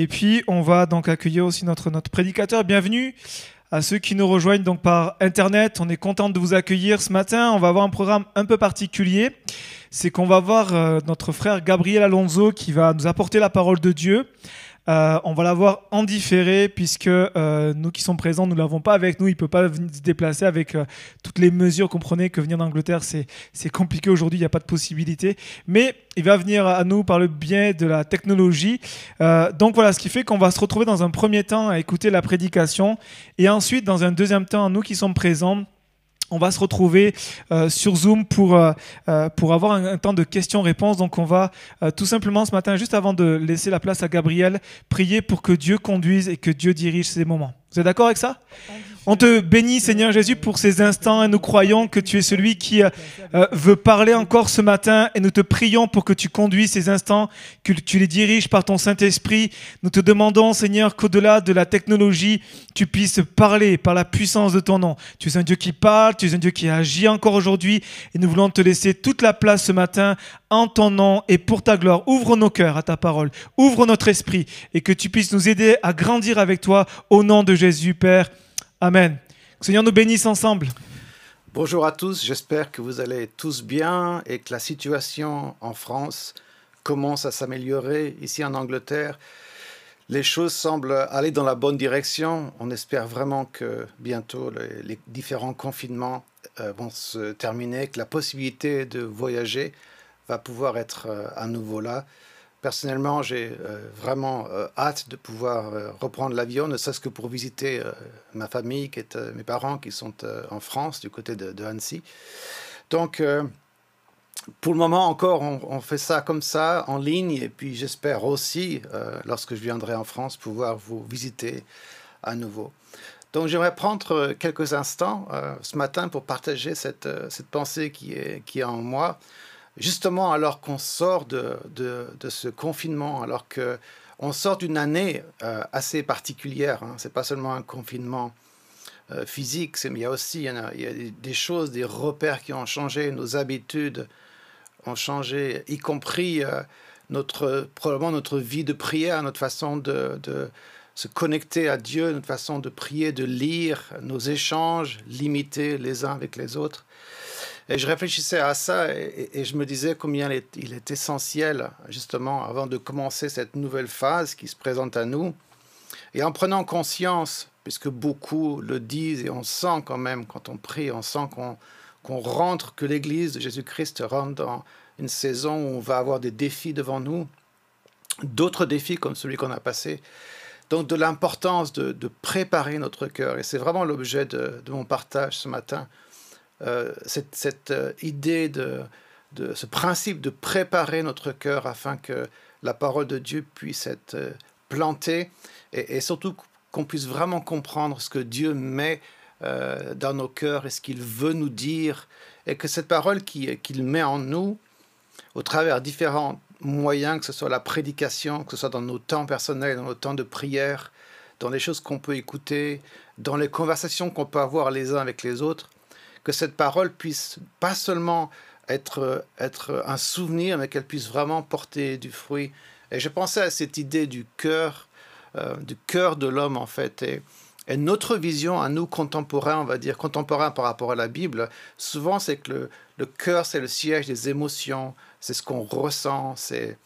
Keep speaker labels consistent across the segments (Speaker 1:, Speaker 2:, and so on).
Speaker 1: Et puis, on va donc accueillir aussi notre, notre prédicateur. Bienvenue à ceux qui nous rejoignent donc par Internet. On est content de vous accueillir ce matin. On va avoir un programme un peu particulier. C'est qu'on va voir euh, notre frère Gabriel Alonso qui va nous apporter la parole de Dieu. Euh, on va l'avoir en différé puisque euh, nous qui sommes présents, nous l'avons pas avec nous. Il peut pas se déplacer avec euh, toutes les mesures. Comprenez que venir d'Angleterre, c'est c'est compliqué aujourd'hui. Il n'y a pas de possibilité. Mais il va venir à nous par le biais de la technologie. Euh, donc voilà, ce qui fait qu'on va se retrouver dans un premier temps à écouter la prédication et ensuite dans un deuxième temps, nous qui sommes présents on va se retrouver euh, sur Zoom pour, euh, euh, avoir un, temps de questions-réponses. Donc on va tout simplement ce matin, juste avant de laisser la place à Gabriel, prier pour que Dieu conduise et que Dieu dirige ces moments. Vous êtes d'accord avec ça? On te bénit Seigneur Jésus pour ces instants et nous croyons que tu es celui qui euh, euh, veut parler encore ce matin et nous te prions pour que tu conduises ces instants, que tu les diriges par ton Saint-Esprit. Nous te demandons Seigneur qu'au-delà de la technologie, tu puisses parler par la puissance de ton nom. Tu es un Dieu qui parle, tu es un Dieu qui agit encore aujourd'hui et nous voulons te laisser toute la place ce matin en ton nom et pour ta gloire. Ouvre nos cœurs à ta parole, ouvre notre esprit et que tu puisses nous aider à grandir avec toi au nom de Jésus, Père. Amen. Que Seigneur nous bénisse ensemble.
Speaker 2: Bonjour à tous, j'espère que vous allez tous bien et que la situation en France commence à s'améliorer. Ici en Angleterre, les choses semblent aller dans la bonne direction. On espère vraiment que bientôt les, les différents confinements euh, vont se terminer, que la possibilité de voyager va pouvoir être euh, à nouveau là. Personnellement, j'ai euh, vraiment euh, hâte de pouvoir euh, reprendre l'avion, ne serait-ce que pour visiter ma famille, qui est, mes parents qui sont en France, du côté de, Annecy. Donc, pour le moment encore, on, fait ça comme ça, en ligne, et puis j'espère aussi, lorsque je viendrai en France, pouvoir vous visiter à nouveau. Donc, j'aimerais prendre quelques instants ce matin pour partager cette, cette pensée qui est, qui est en moi justement alors qu'on sort de, de, ce confinement, alors que on sort d'une année euh, assez particulière. Hein. C'est pas seulement un confinement euh, physique, mais il y a aussi il y a des choses, des repères qui ont changé, nos habitudes ont changé, y compris euh, notre probablement notre vie de prière, notre façon de, de se connecter à Dieu, notre façon de prier, de lire, nos échanges limités les uns avec les autres. Et je réfléchissais à ça et, je me disais combien il est essentiel, justement, avant de commencer cette nouvelle phase qui se présente à nous, et en prenant conscience, puisque beaucoup le disent et on sent quand même, quand on prie, on sent qu'on qu rentre, que l'Église de Jésus-Christ rentre dans une saison où on va avoir des défis devant nous, d'autres défis comme celui qu'on a passé. Donc de l'importance de, préparer notre cœur. Et c'est vraiment l'objet de mon partage ce matin euh, cette, euh, idée de, ce principe de préparer notre cœur afin que la parole de Dieu puisse être euh, plantée et, surtout qu'on puisse vraiment comprendre ce que Dieu met dans nos cœurs et ce qu'il veut nous dire et que cette parole qu'il qu met en nous au travers différents moyens, que ce soit la prédication, que ce soit dans nos temps personnels, dans nos temps de prière, dans les choses qu'on peut écouter, dans les conversations qu'on peut avoir les uns avec les autres, que cette parole puisse pas seulement être, être un souvenir, mais qu'elle puisse vraiment porter du fruit. Et je pensais à cette idée du cœur, euh, du cœur de l'homme en fait. Et, notre vision à nous contemporains, on va dire contemporains par rapport à la Bible, souvent c'est que le, le cœur c'est le siège des émotions, c'est ce qu'on ressent, c'est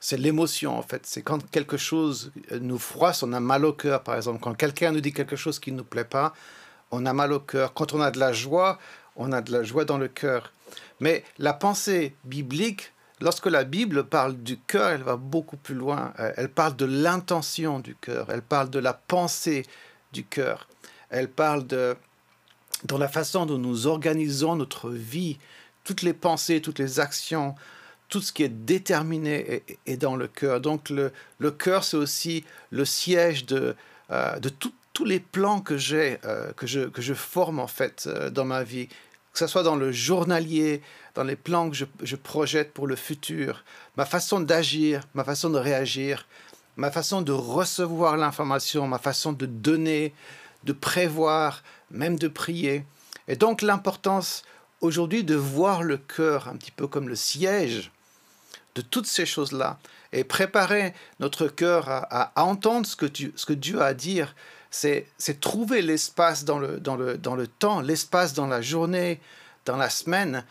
Speaker 2: c'est l'émotion en fait. C'est quand quelque chose nous froisse, on a mal au cœur par exemple. Quand quelqu'un nous dit quelque chose qui ne nous plaît pas, on a mal au cœur. Quand on a de la joie, on a de la joie dans le cœur. Mais la pensée biblique, lorsque la Bible parle du cœur, elle va beaucoup plus loin. Euh, elle parle de l'intention du cœur, elle parle de la pensée du cœur, elle parle de dans la façon dont nous organisons notre vie, toutes les pensées, toutes les actions, tout ce qui est déterminé est, dans le cœur. Donc le, le cœur, c'est aussi le siège de, euh, de tout, tous les plans que j'ai, euh, que, je, que je forme en fait euh, dans ma vie, que ce soit dans le journalier, dans les plans que je, je projette pour le futur, ma façon d'agir, ma façon de réagir, ma façon de recevoir l'information, ma façon de donner, de prévoir, même de prier. Et donc l'importance aujourd'hui de voir le cœur un petit peu comme le siège de toutes ces choses-là et préparer notre cœur à, entendre ce que, ce que Dieu a à dire, c'est trouver l'espace dans le, dans, le, dans le temps, l'espace dans la journée, dans la semaine,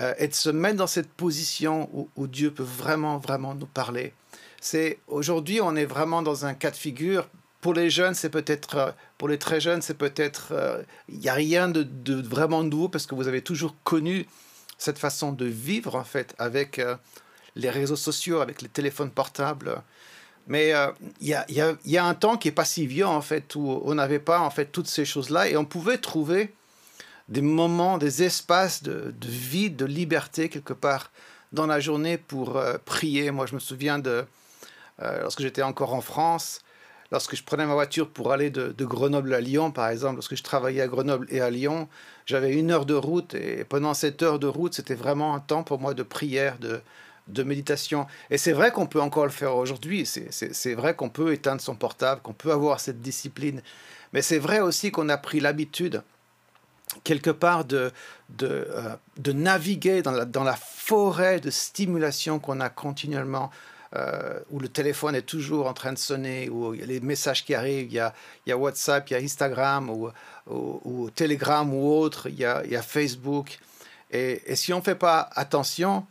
Speaker 2: euh, et de se mettre dans cette position où, Dieu peut vraiment, vraiment nous parler. C'est aujourd'hui, on est vraiment dans un cas de figure. Pour les jeunes, c'est peut-être, euh, pour les très jeunes, c'est peut-être, euh, il n'y a rien de, vraiment nouveau parce que vous avez toujours connu cette façon de vivre en fait avec les réseaux sociaux, avec les téléphones portables. Mais il y, a, y, a, un temps qui est pas si vieux en fait où on n'avait pas en fait toutes ces choses-là et on pouvait trouver des moments, des espaces de, vide, de liberté quelque part dans la journée pour euh, prier. Moi, je me souviens de euh, lorsque j'étais encore en France, lorsque je prenais ma voiture pour aller de, de, Grenoble à Lyon, par exemple, lorsque je travaillais à Grenoble et à Lyon, j'avais une heure de route et pendant cette heure de route, c'était vraiment un temps pour moi de prière, de, de méditation. Et c'est vrai qu'on peut encore le faire aujourd'hui. C'est vrai qu'on peut éteindre son portable, qu'on peut avoir cette discipline. Mais c'est vrai aussi qu'on a pris l'habitude quelque part de, de, euh, de naviguer dans la, dans la, forêt de stimulation qu'on a continuellement, euh, où le téléphone est toujours en train de sonner, où il y a les messages qui arrivent, il y a, il y a WhatsApp, il y a Instagram, ou, ou, Telegram ou autre, il y a, il y a Facebook. Et, et, si on ne fait pas attention,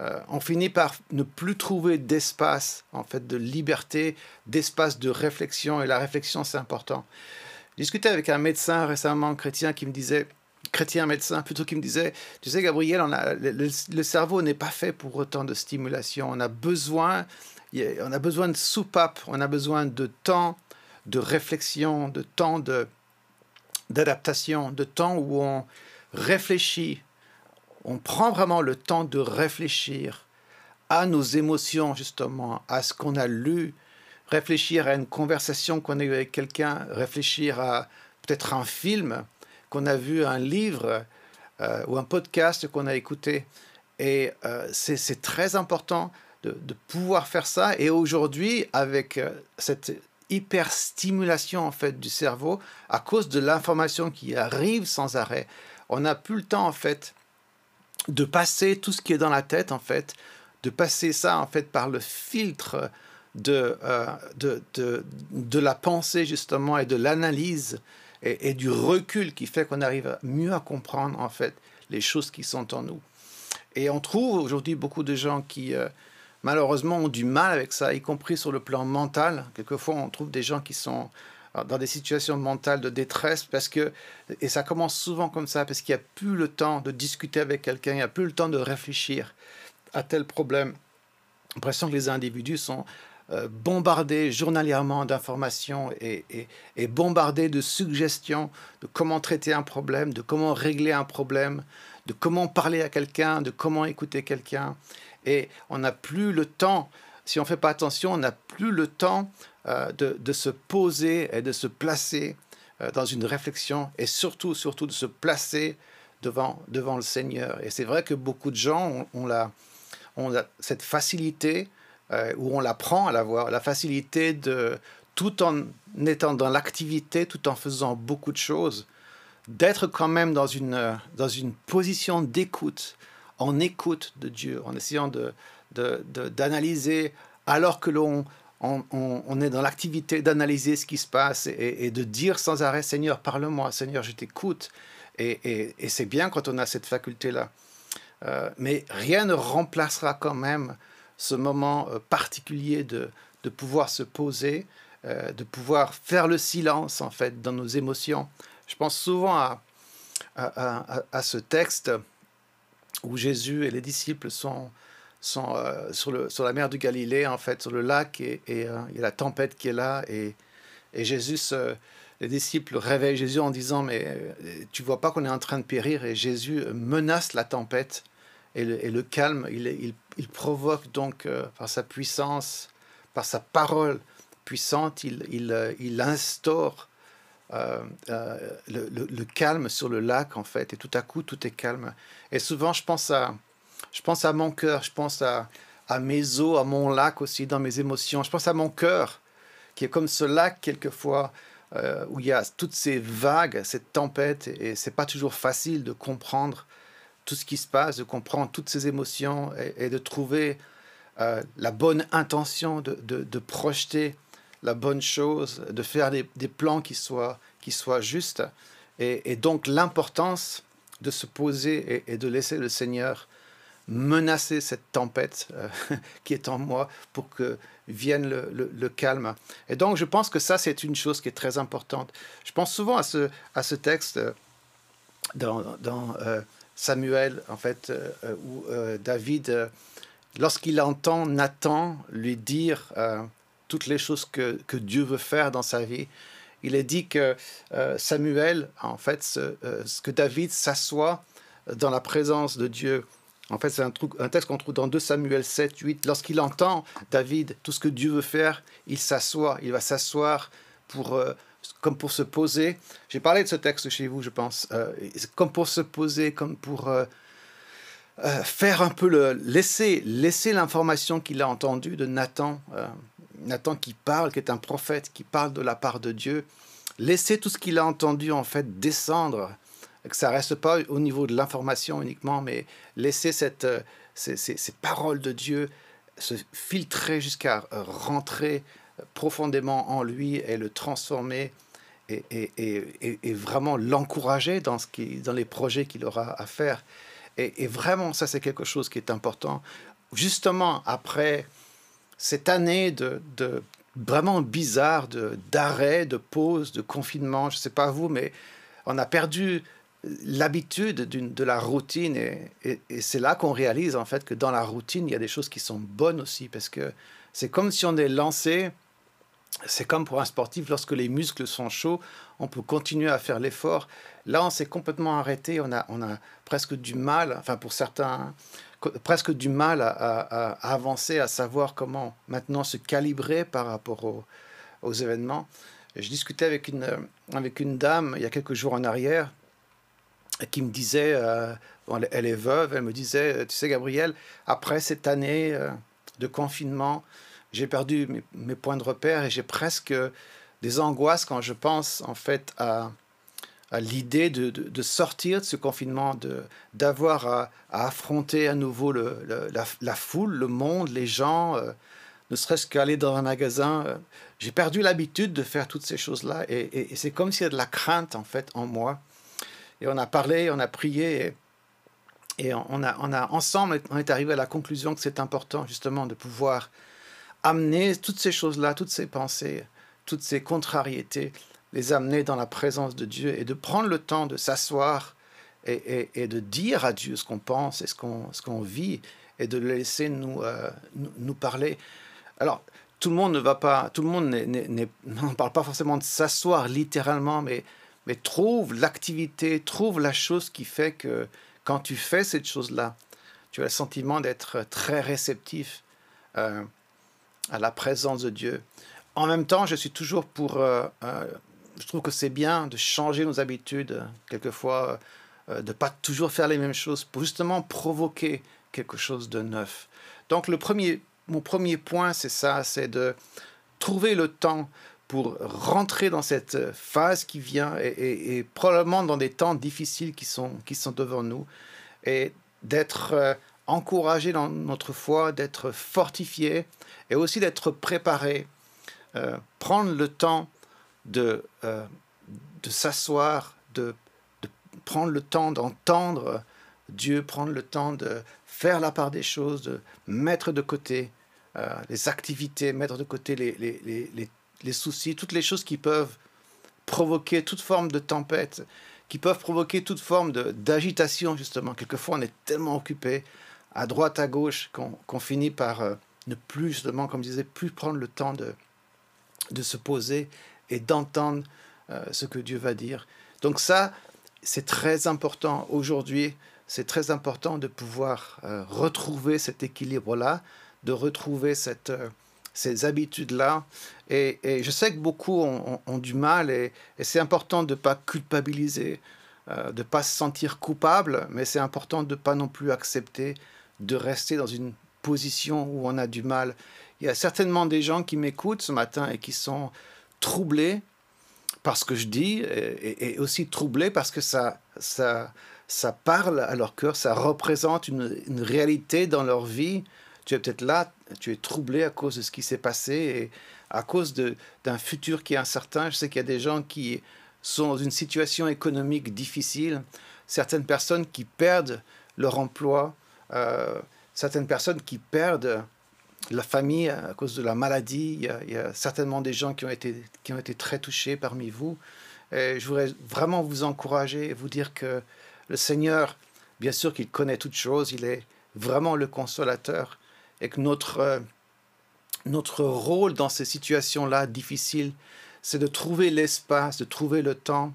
Speaker 2: euh, on finit par ne plus trouver d'espace, en fait, de liberté, d'espace de réflexion. Et la réflexion, c'est important. J'ai discuté avec un médecin récemment chrétien qui me disait, chrétien médecin plutôt, qui me disait, tu sais Gabriel, on a, le, cerveau n'est pas fait pour autant de stimulation. On a besoin, on a besoin de soupape, on a besoin de temps de réflexion, de temps de d'adaptation, de temps où on réfléchit, on prend vraiment le temps de réfléchir à nos émotions justement, à ce qu'on a lu, réfléchir à une conversation qu'on a eue avec quelqu'un, réfléchir à peut-être un film qu'on a vu, un livre euh, ou un podcast qu'on a écouté. Et euh, c'est très important de, pouvoir faire ça. Et aujourd'hui, avec euh, cette hyper stimulation en fait du cerveau, à cause de l'information qui arrive sans arrêt, on n'a plus le temps en fait de passer tout ce qui est dans la tête en fait, de passer ça en fait par le filtre de, euh, de, de, de, la pensée justement et de l'analyse et, du recul qui fait qu'on arrive mieux à comprendre en fait les choses qui sont en nous. Et on trouve aujourd'hui beaucoup de gens qui euh, malheureusement ont du mal avec ça, y compris sur le plan mental. Quelquefois on trouve des gens qui sont dans des situations mentales de détresse parce que, et ça commence souvent comme ça, parce qu'il n'y a plus le temps de discuter avec quelqu'un, il n'y a plus le temps de réfléchir à tel problème. L'impression que les individus sont euh, bombardé journalièrement d'informations et, et, bombardé de suggestions de comment traiter un problème, de comment régler un problème, de comment parler à quelqu'un, de comment écouter quelqu'un. Et on n'a plus le temps, si on ne fait pas attention, on n'a plus le temps euh, de, se poser et de se placer euh, dans une réflexion et surtout, surtout de se placer devant, devant le Seigneur. Et c'est vrai que beaucoup de gens ont, cette facilité euh, où on l'apprend à l'avoir, la facilité de, tout en étant dans l'activité, tout en faisant beaucoup de choses, d'être quand même dans une, dans une position d'écoute, en écoute de Dieu, en essayant de, d'analyser, alors que l'on on, est dans l'activité d'analyser ce qui se passe et, de dire sans arrêt, Seigneur, parle-moi, Seigneur, je t'écoute. Et, et, c'est bien quand on a cette faculté-là. Euh, mais rien ne remplacera quand même ce moment euh, particulier de, de pouvoir se poser, euh, de pouvoir faire le silence en fait dans nos émotions. Je pense souvent à, à, ce texte où Jésus et les disciples sont, sont euh, sur, la mer du Galilée, en fait, sur le lac, et, et il y a la tempête qui est là, et, Jésus, les disciples réveillent Jésus en disant, mais tu vois pas qu'on est en train de périr, et Jésus menace la tempête et le, calme, il, provoque donc euh, par sa puissance, par sa parole puissante, il, euh, instaure euh, euh, le, calme sur le lac en fait, et tout à coup tout est calme. Et souvent je pense à, je pense à mon cœur, je pense à, mes eaux, à mon lac aussi dans mes émotions. Je pense à mon cœur qui est comme ce lac quelquefois euh, où il y a toutes ces vagues, cette tempête, et c'est pas toujours facile de comprendre tout ce qui se passe, de comprendre toutes ces émotions et, de trouver la bonne intention de, de, projeter la bonne chose, de faire des, plans qui soient, qui soient justes. Et, donc l'importance de se poser et, de laisser le Seigneur menacer cette tempête euh, qui est en moi pour que vienne le, calme. Et donc, je pense que ça, c'est une chose qui est très importante. Je pense souvent à ce, à ce texte euh, dans, dans euh, Samuel, en fait, où David, lorsqu'il entend Nathan lui dire toutes les choses que, que, Dieu veut faire dans sa vie, il est dit que Samuel, en fait, ce que David s'assoit dans la présence de Dieu en fait, c'est un, texte qu'on trouve dans 2 Samuel 7, 8. Lorsqu'il entend David, tout ce que Dieu veut faire, il s'assoit. Il va s'asseoir pour, euh, comme pour se poser. J'ai parlé de ce texte chez vous, je pense. Euh, comme pour se poser, comme pour euh, faire un peu le. laisser, laisser l'information qu'il a entendue de Nathan. Nathan qui parle, qui est un prophète, qui parle de la part de Dieu. Laisser tout ce qu'il a entendu, en fait, descendre que ça reste pas au niveau de l'information uniquement, mais laisser cette, euh, ces, ces, paroles de Dieu se filtrer jusqu'à euh, rentrer profondément en lui et le transformer et, et, et, et vraiment l'encourager dans, ce qui, dans les projets qu'il aura à faire. Et, vraiment, ça c'est quelque chose qui est important. Justement, après cette année de, de vraiment bizarre d'arrêt, de, de pause, de confinement, je ne sais pas vous, mais on a perdu l'habitude de la routine et, c'est là qu'on réalise en fait que dans la routine il y a des choses qui sont bonnes aussi parce que c'est comme si on est lancé c'est comme pour un sportif lorsque les muscles sont chauds on peut continuer à faire l'effort. Là on s'est complètement arrêté on a on a presque du mal enfin pour certains presque du mal à, avancer à savoir comment maintenant se calibrer par rapport aux, événements. Je discutais avec une avec une dame il y a quelques jours en arrière qui me disait, euh, elle est veuve, elle me disait, tu sais Gabriel, après cette année euh, de confinement, j'ai perdu mes, points de repère et j'ai presque des angoisses quand je pense en fait à, l'idée de, sortir de ce confinement, d'avoir à, affronter à nouveau la, foule, le monde, les gens, euh, ne serait-ce qu'aller dans un magasin. j'ai perdu l'habitude de faire toutes ces choses-là et, et c'est comme s'il y a de la crainte en fait en moi. Et on a parlé, on a prié, et, on, a, on a ensemble, on est arrivé à la conclusion que c'est important justement de pouvoir amener toutes ces choses-là, toutes ces pensées, toutes ces contrariétés, les amener dans la présence de Dieu et de prendre le temps de s'asseoir et, de dire à Dieu ce qu'on pense et ce qu'on ce qu'on vit et de le laisser nous, euh, nous, nous, parler. Alors, tout le monde ne va pas, tout le monde ne parle pas forcément de s'asseoir littéralement, mais mais trouve l'activité, trouve la chose qui fait que quand tu fais cette chose-là, tu as le sentiment d'être très réceptif euh, à la présence de Dieu. En même temps, je suis toujours pour... Euh, euh, je trouve que c'est bien de changer nos habitudes, quelquefois, de ne pas toujours faire les mêmes choses, pour justement provoquer quelque chose de neuf. Donc, le premier, mon premier point, c'est ça, c'est de trouver le temps pour rentrer dans cette phase qui vient et, probablement dans des temps difficiles qui sont, qui sont devant nous et d'être euh, encouragé dans notre foi, d'être fortifié et aussi d'être préparé. Euh, prendre le temps de, euh, de s'asseoir, de, prendre le temps d'entendre Dieu, prendre le temps de faire la part des choses, de mettre de côté les activités, mettre de côté les, les les soucis, toutes les choses qui peuvent provoquer toute forme de tempête, qui peuvent provoquer toute forme d'agitation, justement. Quelquefois, on est tellement occupé à droite, à gauche, qu'on finit par euh, ne plus, justement, comme je disais, plus prendre le temps de, de se poser et d'entendre euh, ce que Dieu va dire. Donc ça, c'est très important aujourd'hui. C'est très important de pouvoir euh, retrouver cet équilibre-là, de retrouver cette ces habitudes-là. Et, je sais que beaucoup ont, du mal et, c'est important de ne pas culpabiliser, euh, de ne pas se sentir coupable, mais c'est important de ne pas non plus accepter de rester dans une position où on a du mal. Il y a certainement des gens qui m'écoutent ce matin et qui sont troublés par ce que je dis et, aussi troublés parce que ça, ça, ça parle à leur cœur, ça représente une, une réalité dans leur vie tu es peut-être là, tu es troublé à cause de ce qui s'est passé et à cause d'un futur qui est incertain. Je sais qu'il y a des gens qui sont dans une situation économique difficile, certaines personnes qui perdent leur emploi, euh, certaines personnes qui perdent la famille à cause de la maladie. Il y, a, certainement des gens qui ont été, qui ont été très touchés parmi vous. Je voudrais vraiment vous encourager et vous dire que le Seigneur, bien sûr qu'il connaît toutes choses, il est vraiment le consolateur et que notre, euh, notre rôle dans ces situations-là difficiles, c'est de trouver l'espace, de trouver le temps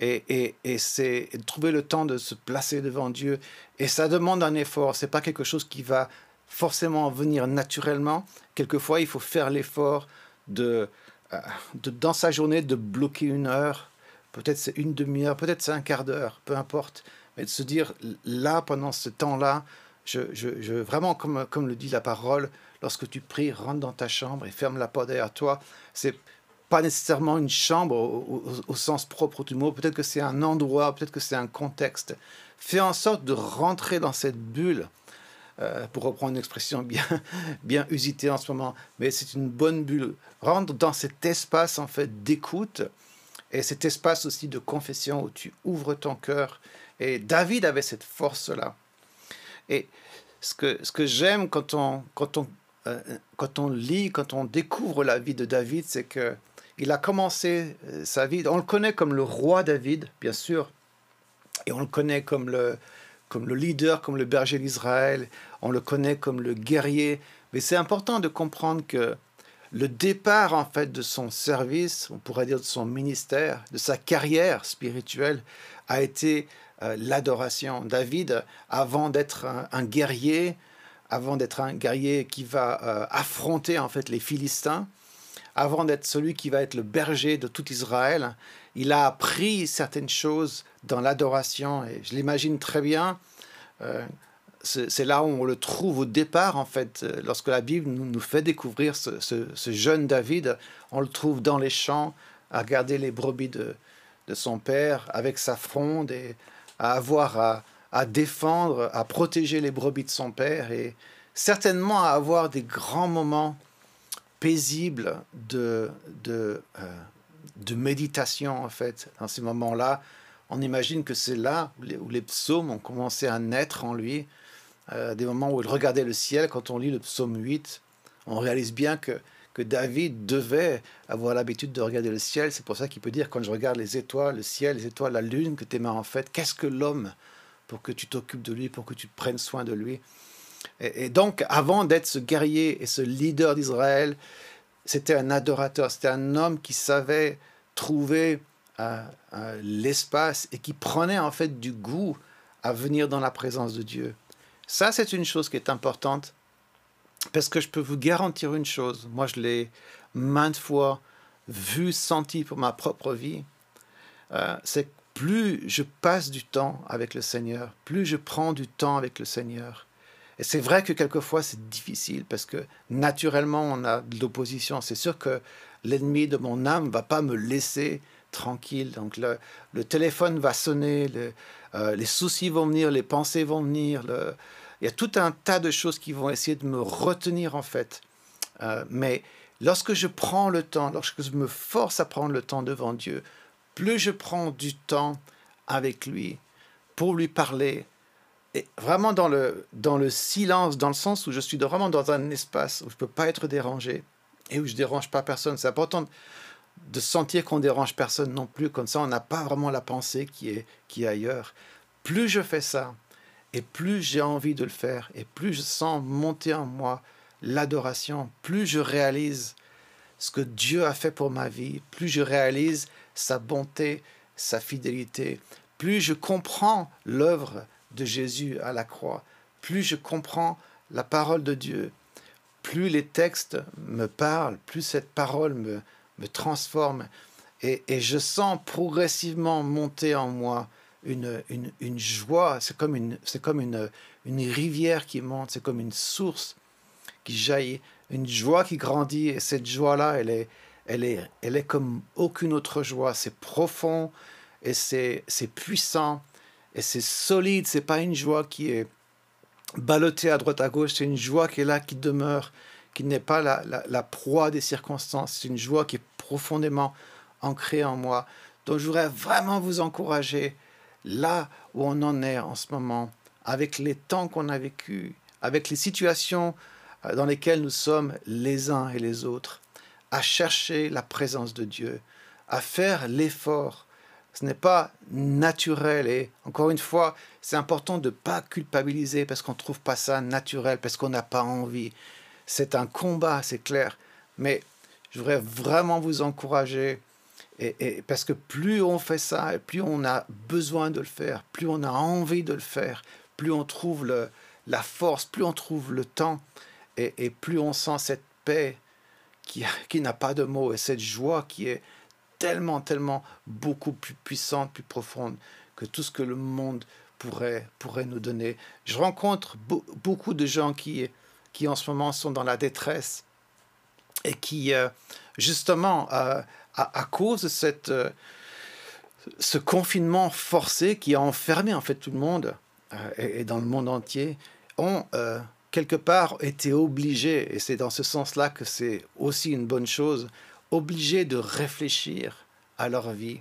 Speaker 2: et, et, et c'est trouver le temps de se placer devant Dieu. Et ça demande un effort, c'est pas quelque chose qui va forcément venir naturellement. Quelquefois, il faut faire l'effort de, euh, de, dans sa journée, de bloquer une heure. Peut-être c'est une demi-heure, peut-être c'est un quart d'heure, peu importe. Mais de se dire, là, pendant ce temps-là, je, je, vraiment, comme, le dit la parole, lorsque tu pries, rentre dans ta chambre et ferme la porte derrière toi. C'est pas nécessairement une chambre au, sens propre du mot. Peut-être que c'est un endroit, peut-être que c'est un contexte. Fais en sorte de rentrer dans cette bulle. Euh, pour reprendre une expression bien, bien usitée en ce moment, mais c'est une bonne bulle. Rentre dans cet espace en fait d'écoute et cet espace aussi de confession où tu ouvres ton cœur. Et David avait cette force-là. Et ce que, ce que j'aime quand on, quand, on, euh, quand on lit, quand on découvre la vie de David, c'est que il a commencé euh, sa vie, on le connaît comme le roi David, bien sûr, et on le connaît comme le, comme le leader, comme le berger d'Israël, on le connaît comme le guerrier, mais c'est important de comprendre que le départ en fait de son service, on pourrait dire de son ministère, de sa carrière spirituelle, a été euh, l'adoration. David, avant d'être un, guerrier, avant d'être un guerrier qui va euh, affronter en fait les Philistins, avant d'être celui qui va être le berger de tout Israël, il a appris certaines choses dans l'adoration et je l'imagine très bien. Euh, c'est là où on le trouve au départ, en fait, lorsque la Bible nous, fait découvrir ce, jeune David, on le trouve dans les champs, à regarder les brebis de, de son père, avec sa fronde, et à avoir à, défendre, à protéger les brebis de son père, et certainement à avoir des grands moments paisibles de, de, euh, méditation, en fait, dans ces moments-là. On imagine que c'est là où les, psaumes ont commencé à naître en lui, euh, des moments où il regardait le ciel. Quand on lit le psaume 8, on réalise bien que, que David devait avoir l'habitude de regarder le ciel. C'est pour ça qu'il peut dire, quand je regarde les étoiles, le ciel, les étoiles, la lune que tes mains ont fait, qu'est-ce que l'homme pour que tu t'occupes de lui, pour que tu prennes soin de lui? Et, et donc, avant d'être ce guerrier et ce leader d'Israël, c'était un adorateur, c'était un homme qui savait trouver euh, euh, l'espace et qui prenait en fait du goût à venir dans la présence de Dieu. Ça, c'est une chose qui est importante parce que je peux vous garantir une chose. Moi, je l'ai maintes fois vu, senti pour ma propre vie. Euh, c'est plus je passe du temps avec le Seigneur, plus je prends du temps avec le Seigneur, et c'est vrai que quelquefois c'est difficile parce que naturellement on a de l'opposition. C'est sûr que l'ennemi de mon âme va pas me laisser tranquille. Donc le, le téléphone va sonner, euh, les soucis vont venir, les pensées vont venir. Il y a tout un tas de choses qui vont essayer de me retenir en fait. Euh, mais lorsque je prends le temps, lorsque je me force à prendre le temps devant Dieu, plus je prends du temps avec lui pour lui parler, et vraiment dans le, dans le silence, dans le sens où je suis vraiment dans un espace où je ne peux pas être dérangé et où je ne dérange pas personne. C'est important de sentir qu'on dérange personne non plus, comme ça on n'a pas vraiment la pensée qui est, qui est ailleurs. Plus je fais ça, et plus j'ai envie de le faire, et plus je sens monter en moi l'adoration, plus je réalise ce que Dieu a fait pour ma vie, plus je réalise sa bonté, sa fidélité, plus je comprends l'œuvre de Jésus à la croix, plus je comprends la parole de Dieu, plus les textes me parlent, plus cette parole me, me transforme. Et, et, je sens progressivement monter en moi une, une, joie. C'est comme, une, c'est comme une, une rivière qui monte, c'est comme une source qui jaillit, une joie qui grandit. Et cette joie-là, elle est, elle, est, elle est comme aucune autre joie. C'est profond et c'est, c'est puissant et c'est solide, c'est pas une joie qui est ballottée à droite à gauche, c'est une joie qui est là, qui demeure, qui n'est pas la, la, proie des circonstances, c'est une joie qui est profondément ancrée en moi. Donc je voudrais vraiment vous encourager là où on en est en ce moment, avec les temps qu'on a vécus, avec les situations euh, dans lesquelles nous sommes les uns et les autres, à chercher la présence de Dieu, à faire l'effort. Ce n'est pas naturel et encore une fois, c'est important de ne pas culpabiliser parce qu'on ne trouve pas ça naturel, parce qu'on n'a pas envie. C'est un combat, c'est clair. Mais je voudrais vraiment vous encourager et, parce que plus on fait ça, et plus on a besoin de le faire, plus on a envie de le faire, plus on trouve le, la force, plus on trouve le temps, et, plus on sent cette paix qui, qui n'a pas de mots, et cette joie qui est tellement, tellement beaucoup plus puissante, plus profonde que tout ce que le monde pourrait, pourrait nous donner. Je rencontre beaucoup de gens qui, qui en ce moment sont dans la détresse et qui, euh, justement, euh, à, cause de cette, euh, ce confinement forcé qui a enfermé en fait tout le monde et, dans le monde entier, ont quelque part été obligés, et c'est dans ce sens-là que c'est aussi une bonne chose, obligés de réfléchir à leur vie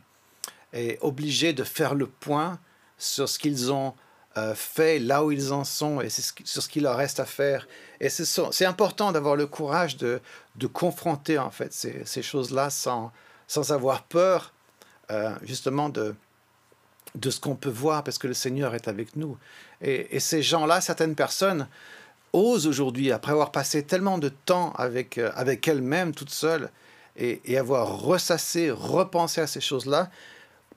Speaker 2: et obligés de faire le point sur ce qu'ils ont euh, fait, là où ils en sont et sur ce qu'il leur reste à faire. Et c'est important d'avoir le courage de, de, confronter en fait ces, ces choses-là sans, sans avoir peur euh, justement de, de ce qu'on peut voir parce que le Seigneur est avec nous. Et, et ces gens-là, certaines personnes, osent aujourd'hui, après avoir passé tellement de temps avec, euh, avec elles-mêmes, toutes seules, et, et, avoir ressassé, repensé à ces choses-là,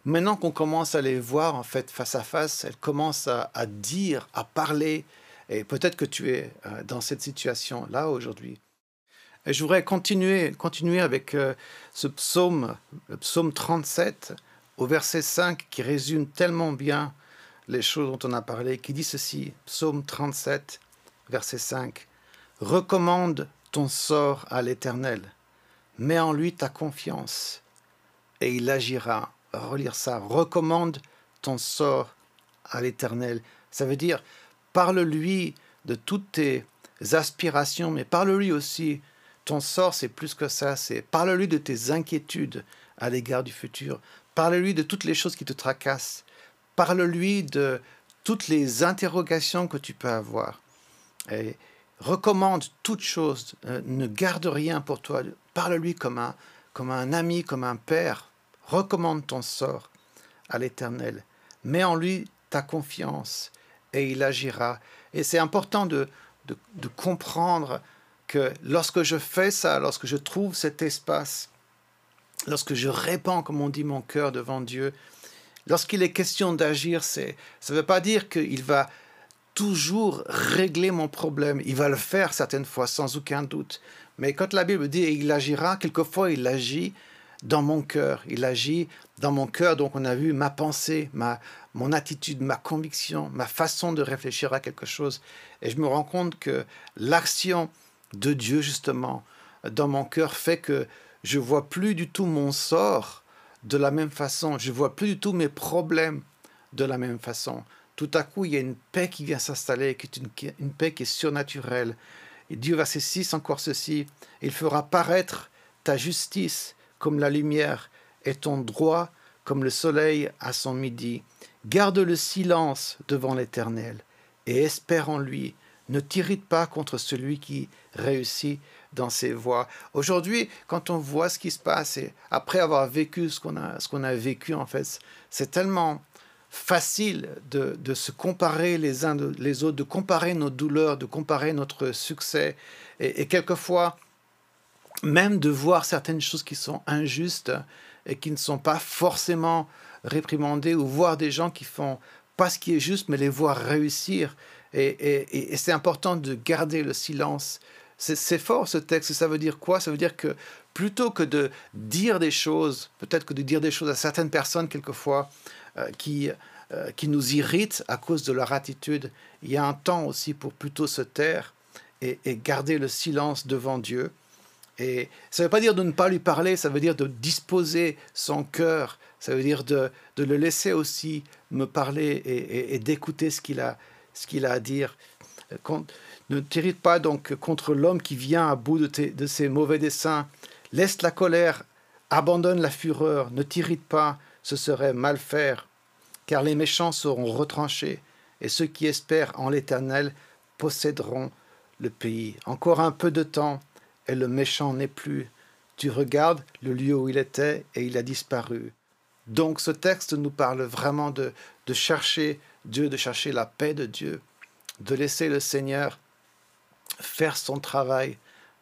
Speaker 2: Maintenant qu'on commence à les voir en fait face à face, elles commencent à, dire, à parler. Et peut-être que tu es euh, dans cette situation là aujourd'hui. Et je voudrais continuer, continuer avec euh, ce psaume, le psaume 37, au verset 5, qui résume tellement bien les choses dont on a parlé, qui dit ceci, psaume 37, verset 5, Recommande ton sort à l'Éternel, mets en lui ta confiance, et il agira relire ça. Recommande ton sort à l'Éternel. Ça veut dire, parle-lui de toutes tes aspirations, mais parle-lui aussi. Ton sort, c'est plus que ça. C'est parle-lui de tes inquiétudes à l'égard du futur. Parle-lui de toutes les choses qui te tracassent. Parle-lui de toutes les interrogations que tu peux avoir. Et recommande toutes choses. Euh, ne garde rien pour toi. Parle-lui comme un, comme un ami, comme un père. Recommande ton sort à l'Éternel. Mets en lui ta confiance et il agira. Et c'est important de, de, comprendre que lorsque je fais ça, lorsque je trouve cet espace, lorsque je répands, comme on dit, mon cœur devant Dieu, lorsqu'il est question d'agir, c'est, ça ne veut pas dire qu'il va toujours régler mon problème. Il va le faire certaines fois, sans aucun doute. Mais quand la Bible dit il agira, quelquefois il agit dans mon cœur. Il agit dans mon cœur. Donc on a vu ma pensée, ma, mon attitude, ma conviction, ma façon de réfléchir à quelque chose. Et je me rends compte que l'action de Dieu, justement, dans mon cœur fait que je vois plus du tout mon sort de la même façon. Je vois plus du tout mes problèmes de la même façon. Tout à coup, il y a une paix qui vient s'installer, qui est une, paix qui est surnaturelle. Et Dieu, verset 6, encore ceci, il fera paraître ta justice comme la lumière et ton droit comme le soleil à son midi. Garde le silence devant l'Éternel et espère en lui. Ne t'irrite pas contre celui qui réussit dans ses voies. Aujourd'hui, quand on voit ce qui se passe et après avoir vécu ce qu'on a, ce qu'on a vécu, en fait, c'est tellement facile de, de, se comparer les uns les autres, de comparer nos douleurs, de comparer notre succès. Et, et quelquefois, même de voir certaines choses qui sont injustes et qui ne sont pas forcément réprimandées, ou voir des gens qui font pas ce qui est juste, mais les voir réussir. Et, c'est important de garder le silence. C'est fort ce texte. Ça veut dire quoi? Ça veut dire que plutôt que de dire des choses, peut-être que de dire des choses à certaines personnes quelquefois euh, qui, euh, qui nous irritent à cause de leur attitude, il y a un temps aussi pour plutôt se taire et garder le silence devant Dieu et ça ne veut pas dire de ne pas lui parler, ça veut dire de disposer son cœur, ça veut dire de, le laisser aussi me parler et, d'écouter ce qu'il a, à dire. ne t'irrite pas donc contre l'homme qui vient à bout de ses mauvais desseins. Laisse la colère, abandonne la fureur, ne t'irrite pas, ce serait mal faire. Car les méchants seront retranchés, et ceux qui espèrent en l'Éternel posséderont le pays. Encore un peu de temps, et le méchant n'est plus. Tu regardes le lieu où il était, et il a disparu. Donc ce texte nous parle vraiment de, de chercher Dieu, de chercher la paix de Dieu, de laisser le Seigneur faire son travail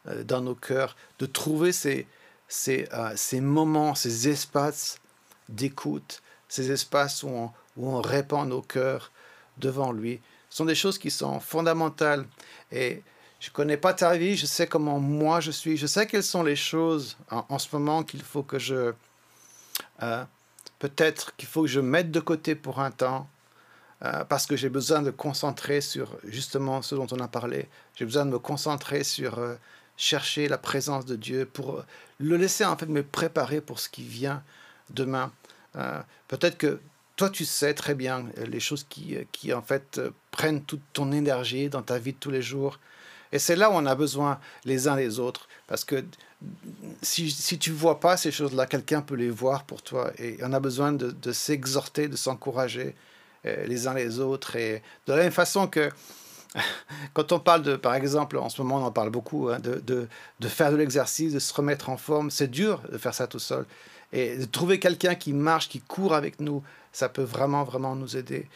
Speaker 2: euh, dans nos cœurs, de trouver ces, ces, euh, ces moments, ces espaces d'écoute, ces espaces où on, où on répand nos cœurs devant lui. Ce sont des choses qui sont fondamentales. Et je connais pas ta vie, je sais comment moi je suis, je sais quelles sont les choses en, ce moment qu'il faut que je... Euh, peut-être qu'il faut que je mette de côté pour un temps, euh, parce que j'ai besoin de concentrer sur justement ce dont on a parlé. J'ai besoin de me concentrer sur euh, chercher la présence de Dieu pour le laisser en fait me préparer pour ce qui vient demain. Peut-être que toi tu sais très bien les choses qui, qui en fait prennent toute ton énergie dans ta vie de tous les jours. Et c'est là où on a besoin les uns les autres. Parce que si, si tu vois pas ces choses-là, quelqu'un peut les voir pour toi. Et on a besoin de, de s'exhorter, de s'encourager. Euh, les uns les autres. Et de la même façon que quand on parle de, par exemple, en ce moment on en parle beaucoup, hein, de, de, de, faire de l'exercice, de se remettre en forme, c'est dur de faire ça tout seul. Et de trouver quelqu'un qui marche, qui court avec nous, ça peut vraiment, vraiment nous aider.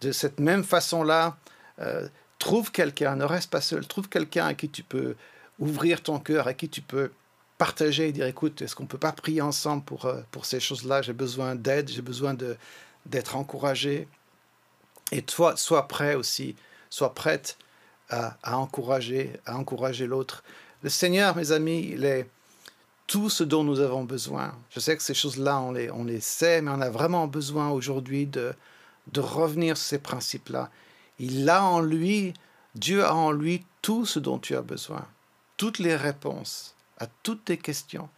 Speaker 2: De cette même façon-là, euh, trouve quelqu'un, ne reste pas seul, trouve quelqu'un à qui tu peux ouvrir ton cœur, à qui tu peux partager et dire, écoute, est-ce qu'on ne peut pas prier ensemble pour, euh, pour ces choses-là? J'ai besoin d'aide, j'ai besoin d'être encouragé. Et toi, sois prêt aussi, sois prête à, encourager, à encourager l'autre. Le Seigneur, mes amis, il est tout ce dont nous avons besoin. Je sais que ces choses-là, on les, on les sait, mais on a vraiment besoin aujourd'hui de, de revenir sur ces principes-là. Il a en lui, Dieu a en lui tout ce dont tu as besoin, toutes les réponses à toutes tes questions.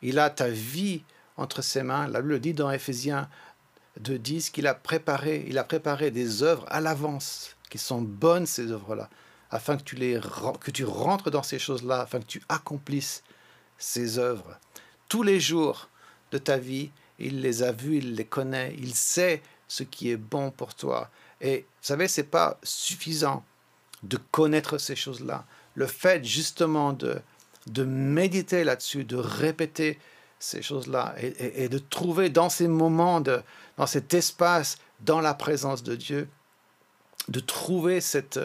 Speaker 2: Il a ta vie entre ses mains. La Bible le dit dans Éphésiens de disent qu'il a préparé, il a préparé des œuvres à l'avance, qui sont bonnes ces œuvres-là, afin que tu, les, que tu rentres dans ces choses-là, afin que tu accomplisses ces œuvres. Tous les jours de ta vie, il les a vues, il les connaît, il sait ce qui est bon pour toi. Et vous savez, c'est pas suffisant de connaître ces choses-là. Le fait justement de, de méditer là-dessus, de répéter ces choses-là et, de trouver dans ces moments, de, dans cet espace, dans la présence de Dieu, de trouver cette,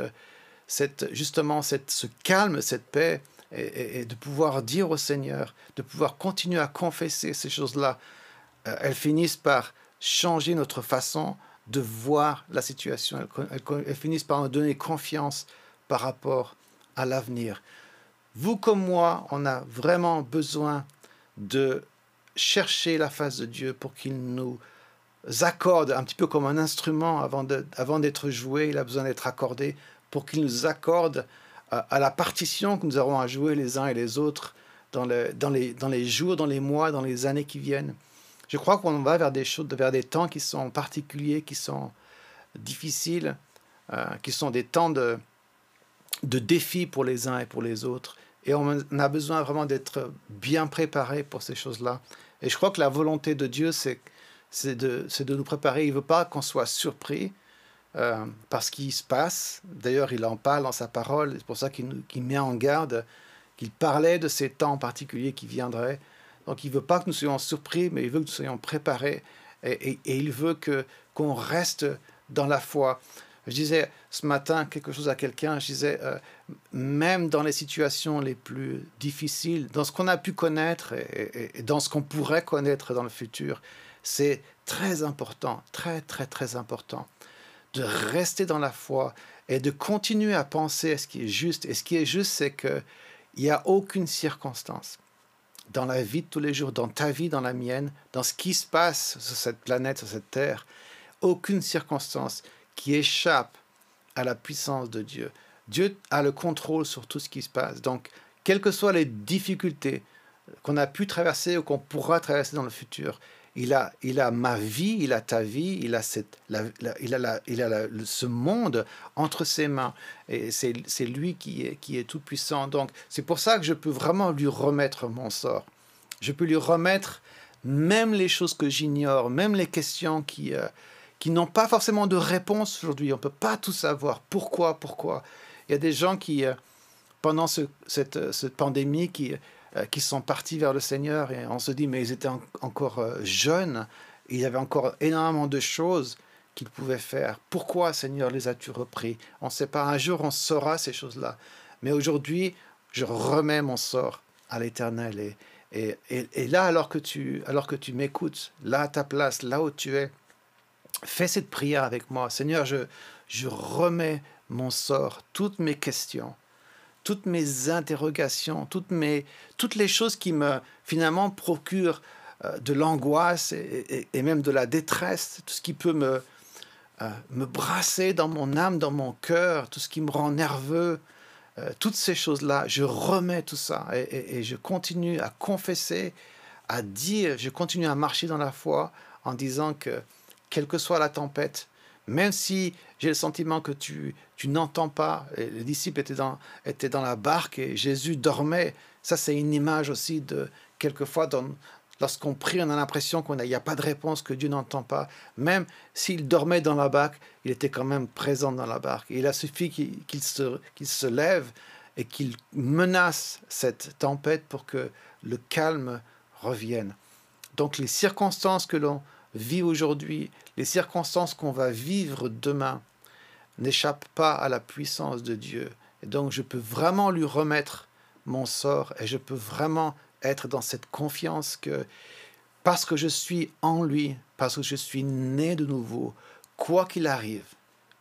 Speaker 2: cette, justement cette, ce calme, cette paix et, de pouvoir dire au Seigneur, de pouvoir continuer à confesser ces choses-là, euh, elles finissent par changer notre façon de voir la situation. elles finissent par nous donner confiance par rapport à l'avenir. Vous comme moi, on a vraiment besoin de chercher la face de Dieu pour qu'il nous accorde, un petit peu comme un instrument avant d'être joué, il a besoin d'être accordé, pour qu'il nous accorde à, la partition que nous aurons à jouer les uns et les autres dans les jours, dans les mois, dans les années qui viennent. Je crois qu'on va vers des choses, vers des temps qui sont particuliers, qui sont difficiles, euh, qui sont des temps de, de défis pour les uns et pour les autres. Et on a besoin vraiment d'être bien préparé pour ces choses-là. Et je crois que la volonté de Dieu, c'est de, de nous préparer. Il ne veut pas qu'on soit surpris euh, par ce qui se passe. D'ailleurs, il en parle dans sa parole. C'est pour ça qu'il met en garde, qu'il parlait de ces temps particuliers qui viendraient. Donc, il ne veut pas que nous soyons surpris, mais il veut que nous soyons préparés. Et, il veut que qu'on reste dans la foi. Je disais ce matin quelque chose à quelqu'un, je disais, euh, même dans les situations les plus difficiles, dans ce qu'on a pu connaître et, dans ce qu'on pourrait connaître dans le futur, c'est très important, très très très important de rester dans la foi et de continuer à penser à ce qui est juste. Et ce qui est juste, c'est qu'il n'y a aucune circonstance dans la vie de tous les jours, dans ta vie, dans la mienne, dans ce qui se passe sur cette planète, sur cette terre, aucune circonstance qui échappe à la puissance de Dieu. Dieu a le contrôle sur tout ce qui se passe. Donc, quelles que soient les difficultés qu'on a pu traverser ou qu'on pourra traverser dans le futur, il a, il a ma vie, il a ta vie, il a, cette, il a, il a ce monde entre ses mains. Et c'est lui qui est, qui est tout puissant. Donc c'est pour ça que je peux vraiment lui remettre mon sort. Je peux lui remettre même les choses que j'ignore, même les questions qui, euh, qui n'ont pas forcément de réponse aujourd'hui. On ne peut pas tout savoir. Pourquoi Pourquoi? Il y a des gens qui, euh, pendant cette, cette, pandémie, qui, euh, qui sont partis vers le Seigneur et on se dit, mais ils étaient encore jeunes, il y avait encore énormément de choses qu'ils pouvaient faire. Pourquoi, Seigneur, les as-tu repris? On ne sait pas. Un jour, on saura ces choses-là. Mais aujourd'hui, je remets mon sort à l'Éternel et, et, et, là, alors que tu, tu m'écoutes, là à ta place, là où tu es, fais cette prière avec moi. Seigneur, je, je remets mon sort, toutes mes questions, toutes mes interrogations, toutes, mes, toutes les choses qui me finalement procurent euh, de l'angoisse et, même de la détresse, tout ce qui peut me, euh, me brasser dans mon âme, dans mon cœur, tout ce qui me rend nerveux, euh, toutes ces choses-là, je remets tout ça et, je continue à confesser, à dire, je continue à marcher dans la foi en disant que quelle que soit la tempête, même si j'ai le sentiment que tu, tu n'entends pas, les disciples étaient dans, étaient dans la barque et Jésus dormait, ça c'est une image aussi de quelquefois Lorsqu'on prie, on a l'impression qu'il n'y a, pas de réponse, que Dieu n'entend pas. Même s'il dormait dans la barque, il était quand même présent dans la barque. il a suffi qu'il se, se lève et qu'il menace cette tempête pour que le calme revienne. Donc les circonstances que l'on vit aujourd'hui, les circonstances qu'on va vivre demain, n'échappent pas à la puissance de Dieu. Et donc je peux vraiment lui remettre mon sort et je peux vraiment être dans cette confiance que parce que je suis en lui, parce que je suis né de nouveau, quoi qu'il arrive,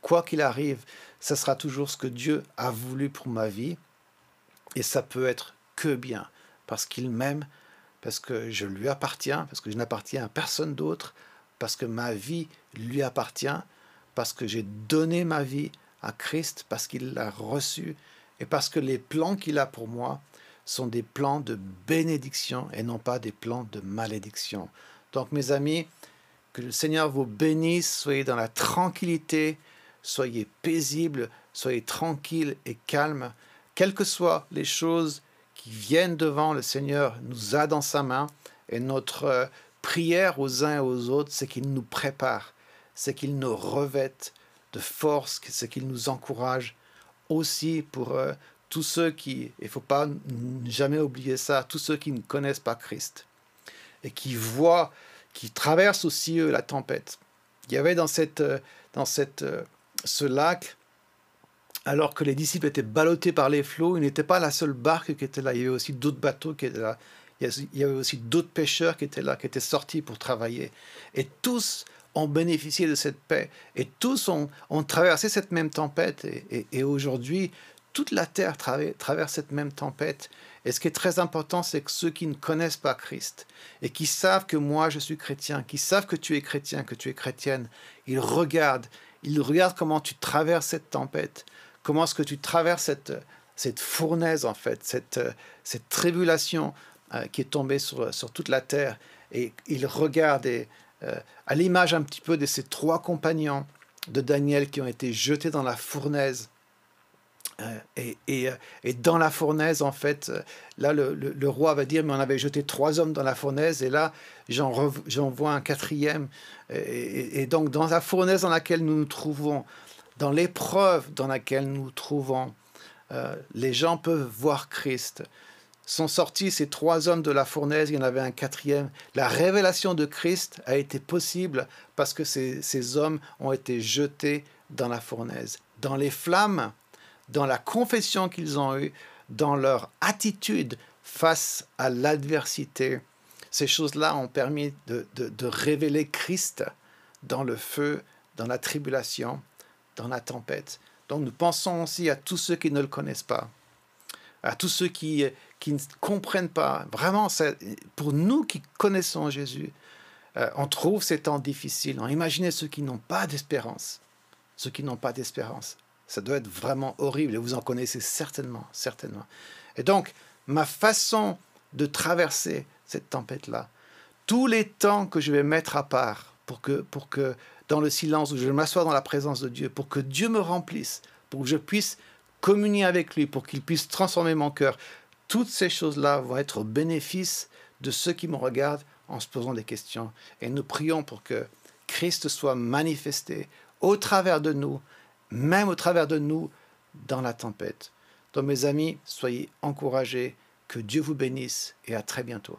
Speaker 2: quoi qu'il arrive, ce sera toujours ce que Dieu a voulu pour ma vie. Et ça peut être que bien, parce qu'il m'aime, parce que je lui appartiens, parce que je n'appartiens à personne d'autre, parce que ma vie lui appartient, parce que j'ai donné ma vie à Christ, parce qu'il l'a reçu, et parce que les plans qu'il a pour moi sont des plans de bénédiction et non pas des plans de malédiction. Donc mes amis, que le Seigneur vous bénisse, soyez dans la tranquillité, soyez paisibles, soyez tranquilles et calmes, quelles que soient les choses viennent devant, le Seigneur nous a dans sa main et notre euh, prière aux uns et aux autres, c'est qu'il nous prépare, c'est qu'il nous revête de force, c'est qu'il nous encourage aussi pour euh, tous ceux qui, il ne faut pas jamais oublier ça, tous ceux qui ne connaissent pas Christ et qui voient, qui traversent aussi eux la tempête. Il y avait dans, cette, dans cette, ce lac, alors que les disciples étaient ballottés par les flots, il n'était pas la seule barque qui était là, il y avait aussi d'autres bateaux qui étaient là, il y avait aussi d'autres pêcheurs qui étaient là, qui étaient sortis pour travailler. Et tous ont bénéficié de cette paix, et tous ont, traversé cette même tempête, et, et aujourd'hui, toute la terre traverse cette même tempête. Et ce qui est très important, c'est que ceux qui ne connaissent pas Christ et qui savent que moi je suis chrétien, qui savent que tu es chrétien, que tu es chrétienne, ils regardent, ils regardent comment tu traverses cette tempête, comment est-ce que tu traverses cette, cette fournaise en fait, cette, cette tribulation euh, qui est tombée sur, sur toute la terre? Et ils regardent et, euh, à l'image un petit peu de ces trois compagnons de Daniel qui ont été jetés dans la fournaise euh, et, et, euh, et, dans la fournaise, en fait, euh, là, le, le, roi va dire, mais on avait jeté trois hommes dans la fournaise, et là, j'en vois un quatrième. Et, donc, dans la fournaise dans laquelle nous nous trouvons, dans l'épreuve dans laquelle nous trouvons, les gens peuvent voir Christ. Sont sortis ces trois hommes de la fournaise, il y en avait un quatrième. La révélation de Christ a été possible parce que ces, ces hommes ont été jetés dans la fournaise. Dans les flammes, dans la confession qu'ils ont eue, dans leur attitude face à l'adversité. Ces choses-là ont permis de, révéler Christ dans le feu, dans la tribulation, dans la tempête. Donc nous pensons aussi à tous ceux qui ne le connaissent pas, à tous ceux qui, qui ne comprennent pas. Vraiment, pour nous qui connaissons Jésus, euh, on trouve ces temps difficiles. Imaginez ceux qui n'ont pas d'espérance, ceux qui n'ont pas d'espérance. Ça doit être vraiment horrible et vous en connaissez certainement, certainement. Et donc, ma façon de traverser cette tempête-là, tous les temps que je vais mettre à part pour que, pour que dans le silence où je m'assois dans la présence de Dieu, pour que Dieu me remplisse, pour que je puisse communier avec lui, pour qu'il puisse transformer mon cœur, toutes ces choses-là vont être au bénéfice de ceux qui me regardent en se posant des questions. Et nous prions pour que Christ soit manifesté au travers de nous, même au travers de nous, dans la tempête. Donc mes amis, soyez encouragés, que Dieu vous bénisse et à très bientôt.